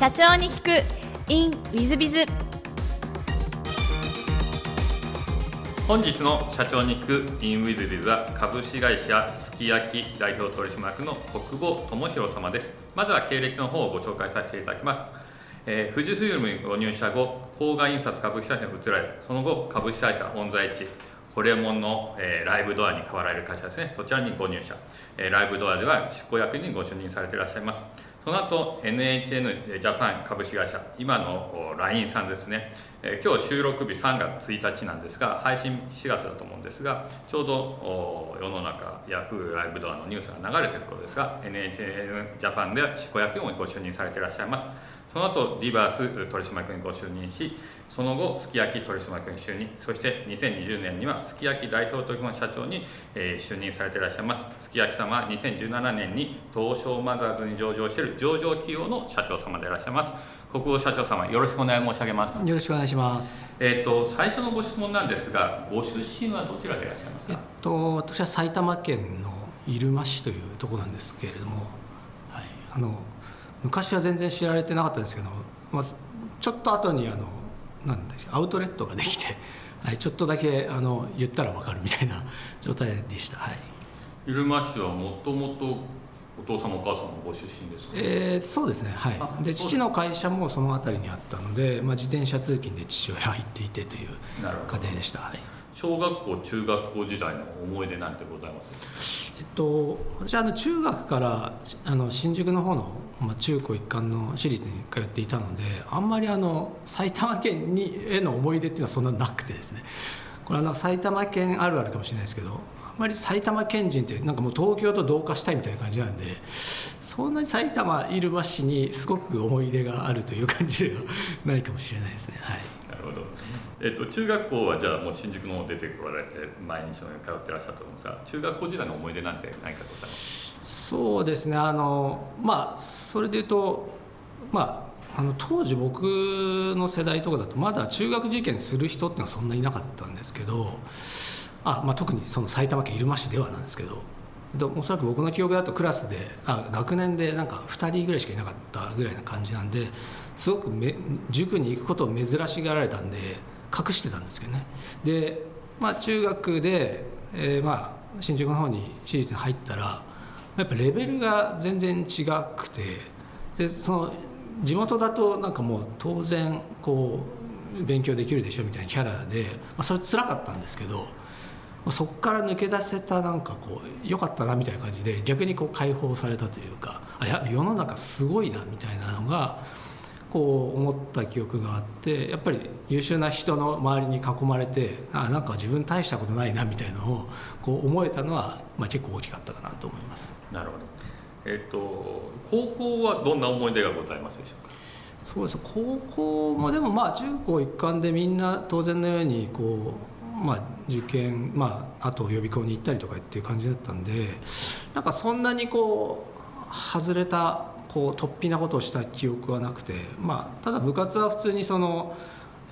社長に聞く。In ウィズビズ本日の社長に聞く in ウィズビズは株式会社すき焼き代表取締役の国保智弘様です。まずは経歴の方をご紹介させていただきます。えー、富士フイルムにご入社後郊外印刷株式会社に移られその後株式会社オンザイチホレモンの、えー、ライブドアに変わられる会社ですね。そちらにご入社、えー、ライブドアでは執行役にご就任されていらっしゃいます。その後 NHN ジャパン株式会社今の LINE さんですね、えー、今日収録日3月1日なんですが配信4月だと思うんですがちょうど世の中ヤフーライブドアのニュースが流れてるところですが NHN ジャパンでは執行役員をご就任されていらっしゃいます。その後リバース取締役にご就任しその後すき焼き取締役に就任。そして2020年にはすき焼き代表取締社長に、えー、就任されていらっしゃいます。すき焼き様は2017年に東証マザーズに上場している上場企業の社長様でいらっしゃいます。国保社長様よろしくお願い申し上げます。よろしくお願いします。えっ、ー、と最初のご質問なんですがご出身はどちらでいらっしゃいますか？えっと私は埼玉県の入間市というところなんですけれどもはいあの昔は全然知られてなかったんですけど、まあ、ちょっと後にあのなんだアウトレットができて、はい、ちょっとだけあの言ったら分かるみたいな 状態でした、はい、入間市はもともとお父様お母様ご出身ですか、えー、そうですね。はい。で父の会社もその辺りにあったので、まあ、自転車通勤で父親入っていてという家庭でした、はい、小学校中学校時代の思い出なんてございます？えっと私はあの中学からあの新宿の方のまあ、中高一貫の私立に通っていたのであんまりあの埼玉県にへの思い出っていうのはそんななくてですね。これは埼玉県あるあるかもしれないですけどあんまり埼玉県人ってなんかもう東京と同化したいみたいな感じなんでそんなに埼玉入間市にすごく思い出があるという感じではないかもしれないですね。はい、るほど。えっと、中学校はじゃあもう新宿の方出てこられて毎日のように通ってらっしゃったと思うんですが中学校時代の思い出なんて何かございますそうですねあのまあそれでいうとまああの当時僕の世代とかだとまだ中学受験する人ってのはそんないなかったんですけどあ、まあ、特にその埼玉県入間市ではなんですけどおそらく僕の記憶だとクラスであ学年でなんか2人ぐらいしかいなかったぐらいな感じなんですごくめ塾に行くことを珍しがられたんで隠してたんですけどね。で、まあ、中学で、えー、まあ新宿の方に私立に入ったらやっぱレベルが全然違くてでその地元だとなんかもう当然こう勉強できるでしょみたいなキャラで、まあ、それ辛かったんですけどそこから抜け出せたなんかこう良かったなみたいな感じで逆にこう解放されたというかあや世の中すごいなみたいなのがこう思った記憶があってやっぱり優秀な人の周りに囲まれてあなんか自分大したことないなみたいなのをこう思えたのは、まあ、結構大きかったかなと思います。なるほど。えっ、と高校はどんな思い出がございますでしょうか？そうです。高校もでもまあ中高一貫でみんな当然のようにこう、まあ、受験、まあ、あと予備校に行ったりとかっていう感じだったんでなんかそんなにこう外れたこう突飛なことをした記憶はなくて、まあ、ただ部活は普通にその、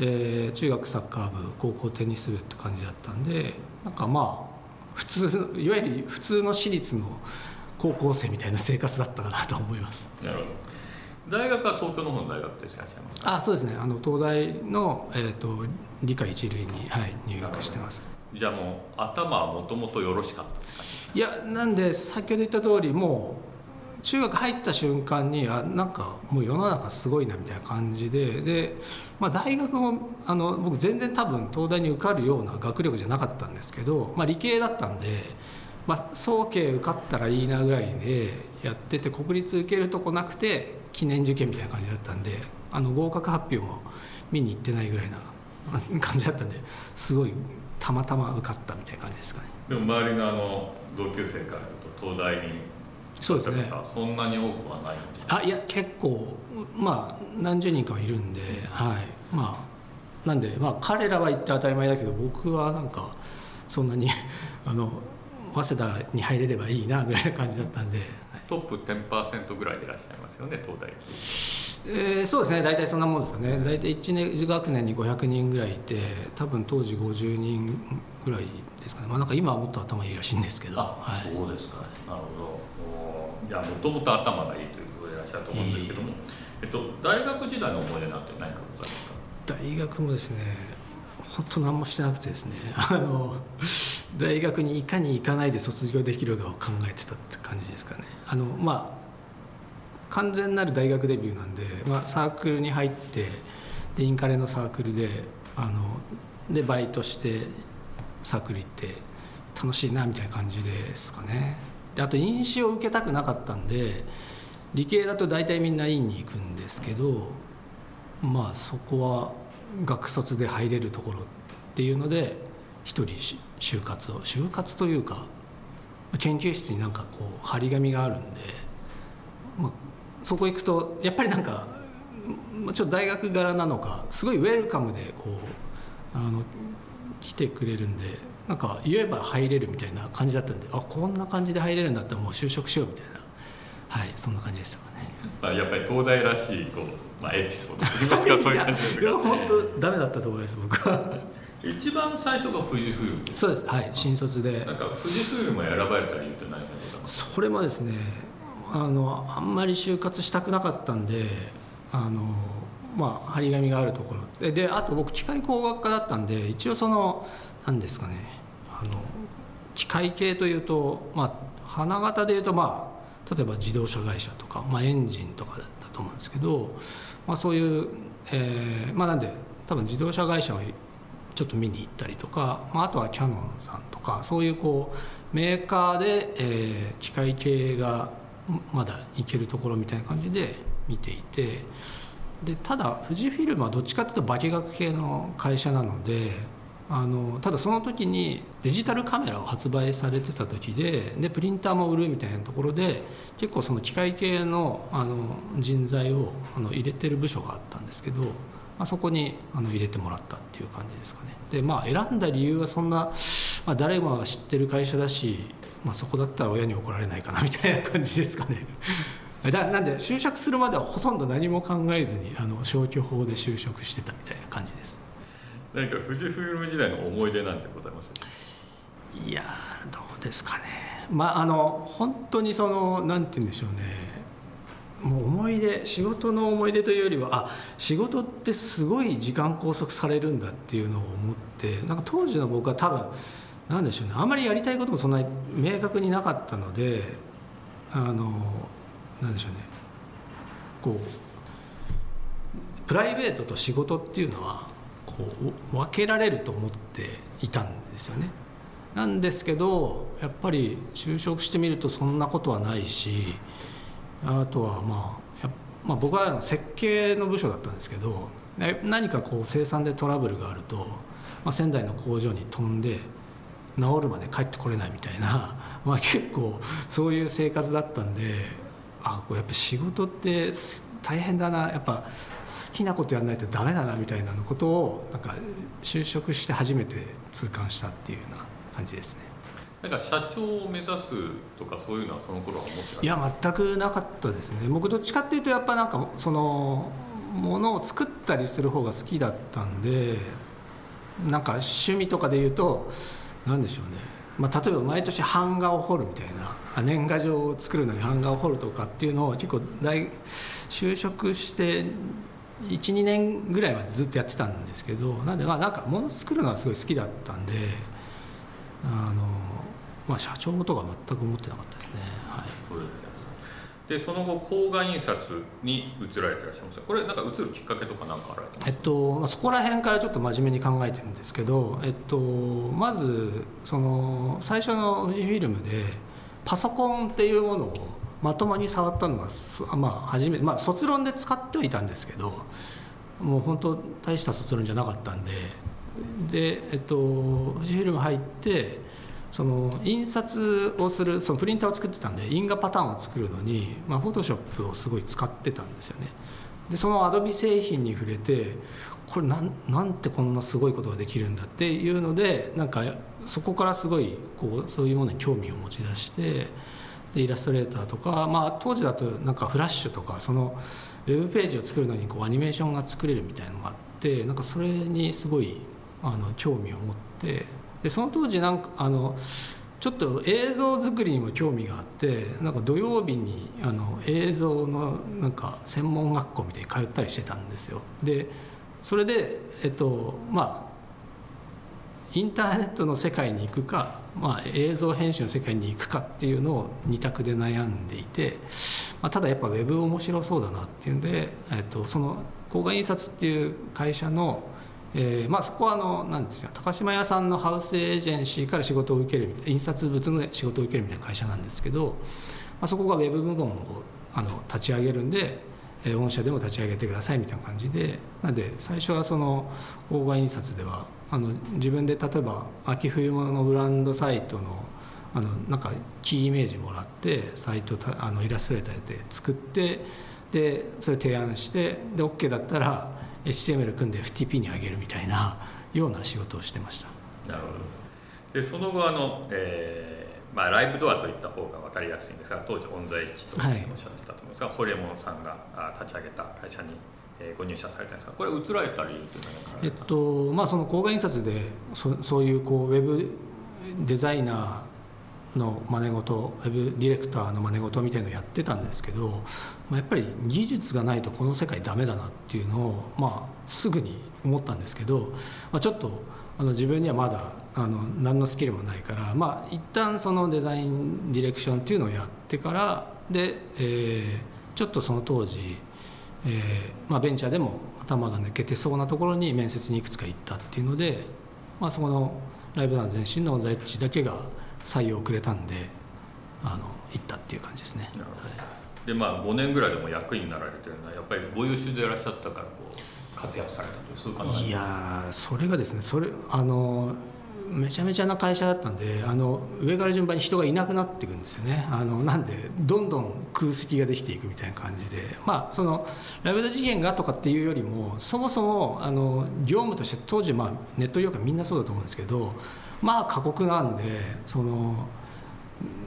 えー、中学サッカー部高校テニス部って感じだったんでなんかまあ普通いわゆる普通の私立の高校生みたいな生活だったかなと思います。なるほど。大学は東京の方の大学でいらっしゃいますあそうですね。あの東大の、えーと、理科一類に、はい、入学してます。じゃあもう頭はもともとよろしかったいやなんで先ほど言った通りもう中学入った瞬間にあなんかもう世の中すごいなみたいな感じでで、まあ、大学もあの僕全然多分東大に受かるような学力じゃなかったんですけど、まあ、理系だったんで、まあ、早慶受かったらいいなぐらいでやってて国立受けるとこなくて記念受験みたいな感じだったんであの合格発表も見に行ってないぐらいな 感じだったんですごいたまたま受かったみたいな感じですかね。でも周りのあの同級生からと東大にそうですね。そんなに多くはない？あいや結構まあ何十人かはいるんで、はい。まあなんでまあ彼らは言って当たり前だけど僕はなんかそんなにあの早稲田に入れればいいなぐらいな感じだったんで、トップ10%ぐらいでいらっしゃいますよね東大えー、そうですね。大体そんなもんですかね。大体1年学年に500人ぐらいいて多分当時50人ぐらいですかね、まあ、なんか今はもっと頭いいらしいんですけど、はい、そうですか、ね、なるほど。じゃあもともと頭がいいということでいらっしゃると思うんですけども、えっと、大学時代の思い出なんて何かございますか？大学もですね本当何もしてなくてですね。あの大学にいかに行かないで卒業できるかを考えてたって感じですかね。あのまあ完全なる大学デビューなんで、まあ、サークルに入ってでインカレのサークルであのでバイトしてサークル行って楽しいなみたいな感じですかね。であと飲酒を受けたくなかったんで理系だと大体みんな院に行くんですけどまあそこは学卒で入れるところっていうので一人就活を就活というか研究室になんかこう張り紙があるんで、まあ、そこ行くとやっぱりなんかちょっと大学柄なのかすごいウェルカムでこうあの来てくれるんでなんか言えば入れるみたいな感じだったんであこんな感じで入れるんだったらもう就職しようみたいな。はいそんな感じでしたかね、まあ、やっぱり東大らしいこう、まあ、エピソードといいますか そういう感じですか本当ダメだったと思います僕は一番最初が富士フイルムそうです。はい。新卒で。なんか富士フイルムが選ばれた理由って何かございますそれもですねあのあんまり就活したくなかったんであのまあ張り紙があるところで。であと僕機械工学科だったんで一応その何ですかねあの機械系というとまあ花形でいうとまあ例えば自動車会社とか、まあ、エンジンとかだったと思うんですけど、まあ、そういう、えー、まあなんで多分自動車会社をちょっと見に行ったりとか、まあ、あとはキヤノンさんとかそういうこうメーカーで、えー、機械系がまだいけるところみたいな感じで見ていてでただ富士フィルムはどっちかというと化学系の会社なのであのただその時にデジタルカメラを発売されてた時ででプリンターも売るみたいなところで結構その機械系のあの人材をあの入れてる部署があったんですけど、まあ、そこにあの入れてもらったっていう感じですかね。でまあ選んだ理由はそんな、まあ、誰もが知ってる会社だし、まあ、そこだったら親に怒られないかなみたいな感じですかね。だなんで就職するまではほとんど何も考えずにあの消去法で就職してたみたいな感じです。何か富士フイルム時代の思い出なんてございます？いやどうですかね。まああの本当にそのなんて言うんでしょうねもう思い出仕事の思い出というよりはあ仕事ってすごい時間拘束されるんだっていうのを思ってなんか当時の僕は多分なんでしょうねあんまりやりたいこともそんなに明確になかったのであのなんでしょうねこうプライベートと仕事っていうのはこう分けられると思っていたんですよね。なんですけどやっぱり就職してみるとそんなことはないしあとはまあまあ、僕は設計の部署だったんですけど何かこう生産でトラブルがあると、まあ、仙台の工場に飛んで治るまで帰ってこれないみたいな、まあ、結構そういう生活だったんであこうやっぱ仕事って大変だなやっぱ好きなことやらないとダメだなみたいなことをなんか就職して初めて痛感したっていうような感じですね。なんか社長を目指すとかそういうのはその頃は思っていや全くなかったですね。僕どっちかっていうとやっぱなんかそのものを作ったりする方が好きだったんでなんか趣味とかで言うと何でしょうね、まあ、例えば毎年版画を彫るみたいな年賀状を作るのに版画を彫るとかっていうのを結構大就職して12年ぐらいはずっとやってたんですけどなんでまあなんか物作るのはすごい好きだったんであの、まあ、社長とか全く思ってなかったですね。はい。でその後工画印刷に移られていらっしゃいますこれなんか移るきっかけとか何かあられえっと、まあ、そこら辺からちょっと真面目に考えてるんですけど、えっと、まずその最初の富士フィルムでパソコンっていうものをまともに触ったのが、まあ、初めまあ、卒論で使ってはいたんですけどもう本当大した卒論じゃなかったんでで、えっと、富士フィルム入ってその印刷をするそのプリンターを作ってたんで印画パターンを作るのに、まあ、フォトショップをすごい使ってたんですよね。でそのアドビ製品に触れてこれなんなんてこんなすごいことができるんだっていうのでなんかそこからすごいこうそういうものに興味を持ち出してでイラストレーターとか、まあ、当時だとなんかフラッシュとかそのウェブページを作るのにこうアニメーションが作れるみたいのがあってなんかそれにすごいあの興味を持ってでその当時なんかあのちょっと映像作りにも興味があってなんか土曜日にあの映像のなんか専門学校みたいに通ったりしてたんですよ。でそれでえっとまあインターネットの世界に行くか、まあ、映像編集の世界に行くかっていうのを2択で悩んでいて、まあ、ただやっぱウェブ面白そうだなっていうんで、えっと、その工画印刷っていう会社のえーまあ、そこはあのなんですよ高島屋さんのハウスエージェンシーから仕事を受ける印刷物の仕事を受けるみたいな会社なんですけど、まあ、そこがウェブ部門をあの立ち上げるんで、えー、御社でも立ち上げてくださいみたいな感じでなんで最初はその大画印刷ではあの自分で例えば秋冬物のブランドサイトのあのなんかキーイメージもらってサイトあのイラストレーターで作ってでそれ提案してで OK だったら HTML 組んで FTP に上げるみたいなような仕事をしてました。なるほど。でその後あの、えーまあ、ライブドアといった方が分かりやすいんですが当時オンザエッジとおっしゃってたと思うんですが、はい、ホリエモンさんが立ち上げた会社にご入社されたんですがこれ移られた理由というのはえっとまあその工画印刷でそそういうこうウェブデザイナーの真似事ウェブディレクターの真似事みたいのをやってたんですけどまあ、やっぱり技術がないとこの世界ダメだなっていうのを、まあ、すぐに思ったんですけど、まあ、ちょっとあの自分にはまだあの何のスキルもないから、まあ、一旦そのデザインディレクションっていうのをやってからで、えー、ちょっとその当時、えーまあ、ベンチャーでも頭が抜けてそうなところに面接にいくつか行ったっていうので、まあ、そこのライブダン前身の在地だけが採用をくれたんであの行ったっていう感じですね。なるほど、はいでまあ5年ぐらいでも役員になられてるのはやっぱりご優秀でいらっしゃったからこう活躍されたというそういう感じいやそれがですねそれあのめちゃめちゃな会社だったんであの上から順番に人がいなくなっていくんですよね。あのなんでどんどん空席ができていくみたいな感じでまあそのラベル事件がとかっていうよりもそもそもあの業務として当時、まあ、ネット業界みんなそうだと思うんですけどまあ過酷なんでその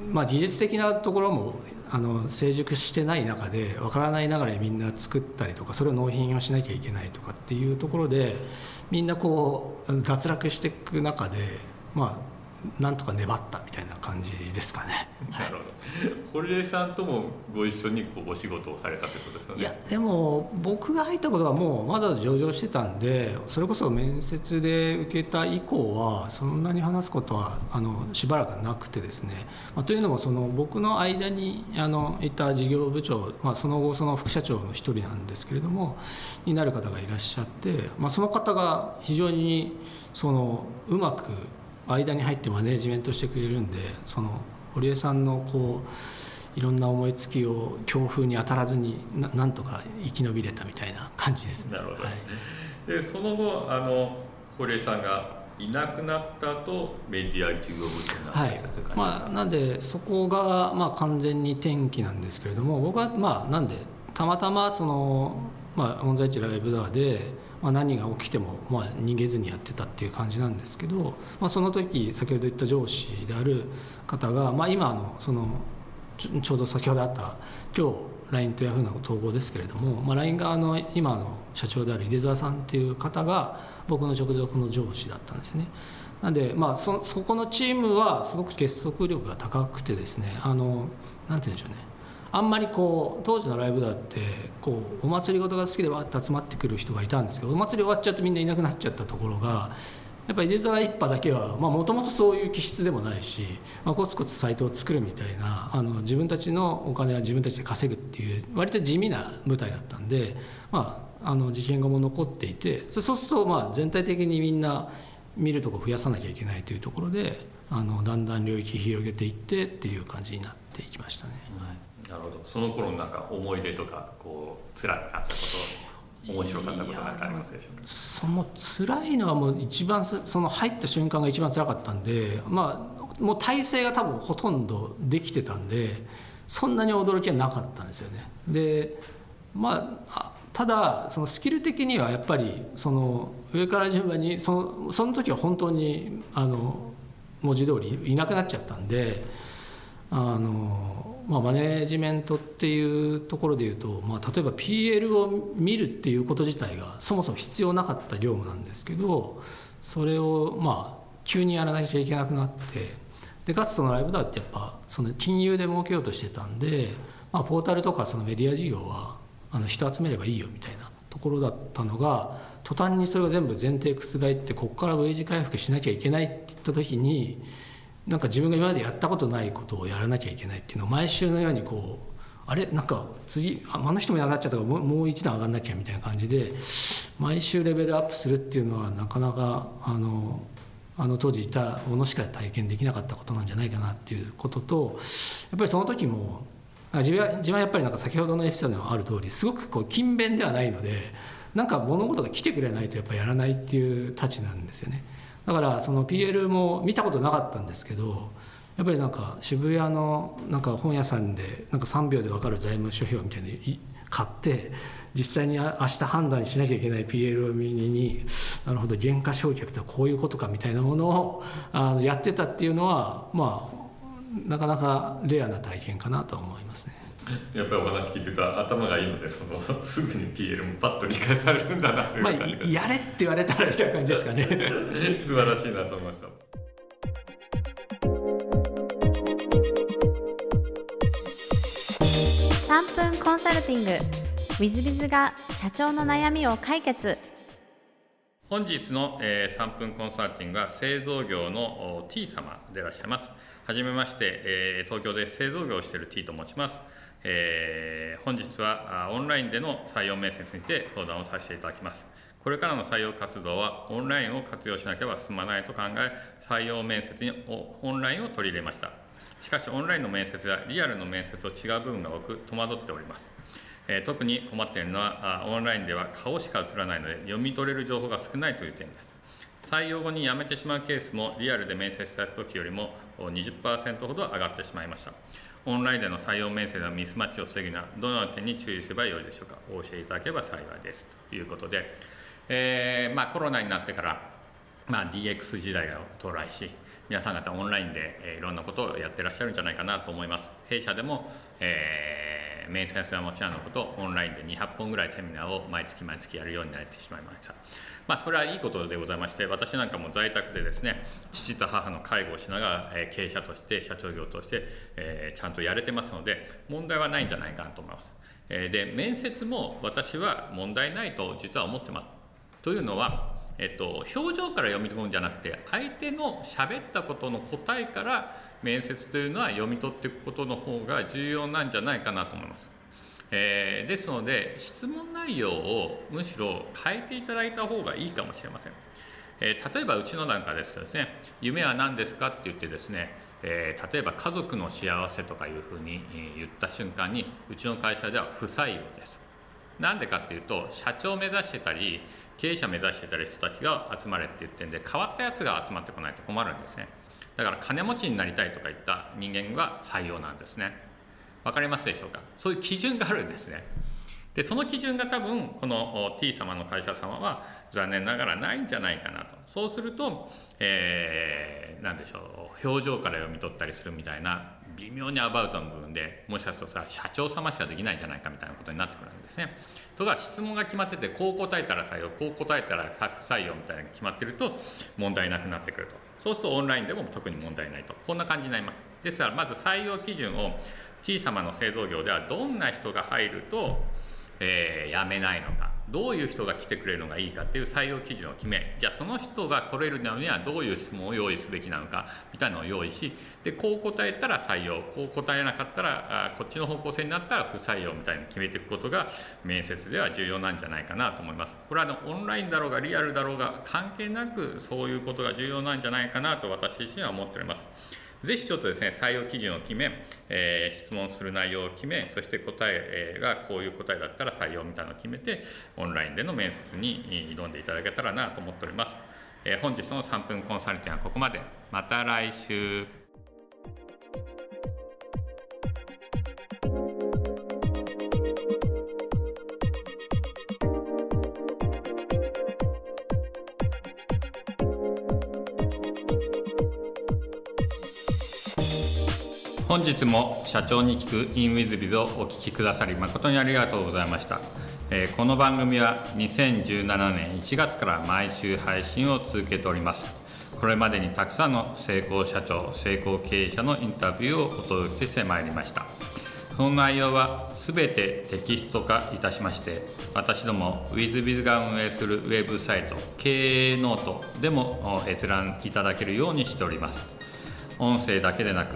まあ技術的なところもあの成熟してない中でわからないながらみんな作ったりとかそれを納品をしなきゃいけないとかっていうところでみんなこう脱落していく中でまあなんとか粘ったみたいな感じですかね。なるほど。堀江さんともご一緒にこうお仕事をされたということですよね。いやでも僕が入ったことはもうまだ上場してたんで、それこそ面接で受けた以降はそんなに話すことはあのしばらくなくてですね。まあ、というのもその僕の間にあのいた事業部長、まあその後その副社長の一人なんですけれどもになる方がいらっしゃって、まあその方が非常にそのうまく間に入ってマネジメントしてくれるんでその堀江さんのこういろんな思いつきを強風に当たらずにななんとか生き延びれたみたいな感じですね。なるほど、はい、でその後あの堀江さんがいなくなった後メディア事業部長になったはい。まあ、なんでそこが、まあ、完全に転機なんですけれども僕はまあなんでたまたまその、まあ、オンザイチライブドアでまあ、何が起きてもまあ逃げずにやってたっていう感じなんですけど、まあ、その時先ほど言った上司である方が、まあ、今のそのちょうど先ほどあった今日 LINE と Yahoo の統合ですけれども、まあ、LINE 側の今の社長である井出沢さんっていう方が僕の直属の上司だったんですね。なんで、まあそ、そこのチームはすごく結束力が高くてですねあのなんて言うんでしょうねあんまりこう当時のライブだってこうお祭り事が好きでわって集まってくる人がいたんですけどお祭り終わっちゃってみんないなくなっちゃったところがやっぱり出沢一派だけはもともとそういう気質でもないし、まあ、コツコツサイトを作るみたいなあの自分たちのお金は自分たちで稼ぐっていう割と地味な舞台だったんで、まあ、あの事件後も残っていてそうするとまあ全体的にみんな見るとこ増やさなきゃいけないというところであのだんだん領域広げていってっていう感じになっていきましたね。はいなるほど。その頃のなんか思い出とかこう辛かったこと面白かったことなんかありますでしょうか？その辛いのはもう一番その入った瞬間が一番辛かったんでまあもう体制が多分ほとんどできてたんでそんなに驚きはなかったんですよね。でまあただそのスキル的にはやっぱりその上から順番にそのその時は本当にあの文字通りいなくなっちゃったんであのまあ、マネジメントっていうところでいうと、まあ、例えば PL を見るっていうこと自体がそもそも必要なかった業務なんですけどそれをまあ急にやらなきゃいけなくなってでかつそのライブダウってやっぱその金融で儲けようとしてたんで、まあ、ポータルとかそのメディア事業はあの人集めればいいよみたいなところだったのが途端にそれが全部前提覆ってここから V 字回復しなきゃいけないって言った時になんか自分が今までやったことないことをやらなきゃいけないっていうのを毎週のようにこうあれ？なんか次ああの人もいなくなっちゃったからもうもう一段上がんなきゃみたいな感じで毎週レベルアップするっていうのはなかなかあのあの当時いたものしか体験できなかったことなんじゃないかなっていうこととやっぱりその時も自分は自分はやっぱりなんか先ほどのエピソードにもある通りすごくこう勤勉ではないのでなんか物事が来てくれないとやっぱやらないっていうたちなんですよね。だからその PL も見たことなかったんですけどやっぱりなんか渋谷のなんか本屋さんでなんか3秒で分かる財務諸表みたいに買って実際に明日判断しなきゃいけない PL を見になるほど原価償却ってこういうことかみたいなものをあのやってたっていうのはまあなかなかレアな体験かなと思います。やっぱりお話聞いてた頭がいいのでその すぐに PL もパッと理解されるんだなというまあ、やれって言われたらみたいな感じですかね。素晴らしいなと思いました3分コンサルティング。w i z b i が社長の悩みを解決。本日の、えー、3分コンサルティングは製造業の T 様でいらっしゃいます。はじめまして、えー、東京で製造業をしている T と申します、えー、本日はオンラインでの採用面接にて相談をさせていただきます。これからの採用活動はオンラインを活用しなければ進まないと考え採用面接にオンラインを取り入れました。しかしオンラインの面接はリアルの面接と違う部分が多く戸惑っております、えー、特に困っているのはオンラインでは顔しか映らないので読み取れる情報が少ないという点です。採用後に辞めてしまうケースもリアルで面接した時よりも20%ほど上がってしまいました。オンラインでの採用面接のミスマッチを防ぎなどの点に注意すればよいでしょうか？お教えいただければ幸いです。ということで、えー、まあ、コロナになってから、まあ、DX 時代が到来し皆さん方オンラインで、えいろんなことをやってらっしゃるんじゃないかなと思います。弊社でも、えー、面接はもちろんのことオンラインで200本ぐらいセミナーを毎月毎月やるようになってしまいました。まあ、それはいいことでございまして私なんかも在宅でですね父と母の介護をしながら、え経営者として社長業として、えちゃんとやれてますので問題はないんじゃないかなと思います、えで面接も私は問題ないと実は思ってます。というのはえっと、表情から読み取るんじゃなくて相手の喋ったことの答えから面接というのは読み取っていくことの方が重要なんじゃないかなと思います。えー、ですので質問内容をむしろ変えていただいた方がいいかもしれません、えー、例えばうちのなんかですとですね夢は何ですかって言ってですね、えー、例えば家族の幸せとかいうふうに言った瞬間にうちの会社では不採用ですなんでかっていうと社長を目指してたり経営者目指してたり人たちが集まれって言ってるんで変わったやつが集まってこないと困るんですね。だから金持ちになりたいとか言った人間が採用なんですね。分かりますでしょうか？そういう基準があるんですね。でその基準が多分この T 様の会社様は残念ながらないんじゃないかなと。そうすると、えー、何でしょう表情から読み取ったりするみたいな微妙にアバウトの部分でもしかするとさ社長様しかできないんじゃないかみたいなことになってくるんですね。とか質問が決まっててこう答えたら採用こう答えたら不採用みたいなのが決まってると問題なくなってくると。そうするとオンラインでも特に問題ないと。こんな感じになります。ですからまず採用基準を小さなの製造業ではどんな人が入ると、えー、辞めないのか。どういう人が来てくれるのがいいかっていう採用基準を決めじゃあその人が取れるのにはどういう質問を用意すべきなのかみたいなのを用意しでこう答えたら採用こう答えなかったらあこっちの方向性になったら不採用みたいに決めていくことが面接では重要なんじゃないかなと思います。これはあのオンラインだろうがリアルだろうが関係なくそういうことが重要なんじゃないかなと私自身は思っております。ぜひちょっとですね、採用基準を決め、えー、質問する内容を決め、そして答えがこういう答えだったら採用みたいなのを決めて、オンラインでの面接に挑んでいただけたらなと思っております。えー、本日の3分コンサルティングはここまで。また来週。本日も社長に聞く in WithBiz をお聞きくださり誠にありがとうございました、え、この番組は2017年1月から毎週配信を続けております。これまでにたくさんの成功社長成功経営者のインタビューをお届けしてまいりました。その内容は全てテキスト化いたしまして私ども WithBiz が運営するウェブサイト経営ノートでも閲覧いただけるようにしております。音声だけでなく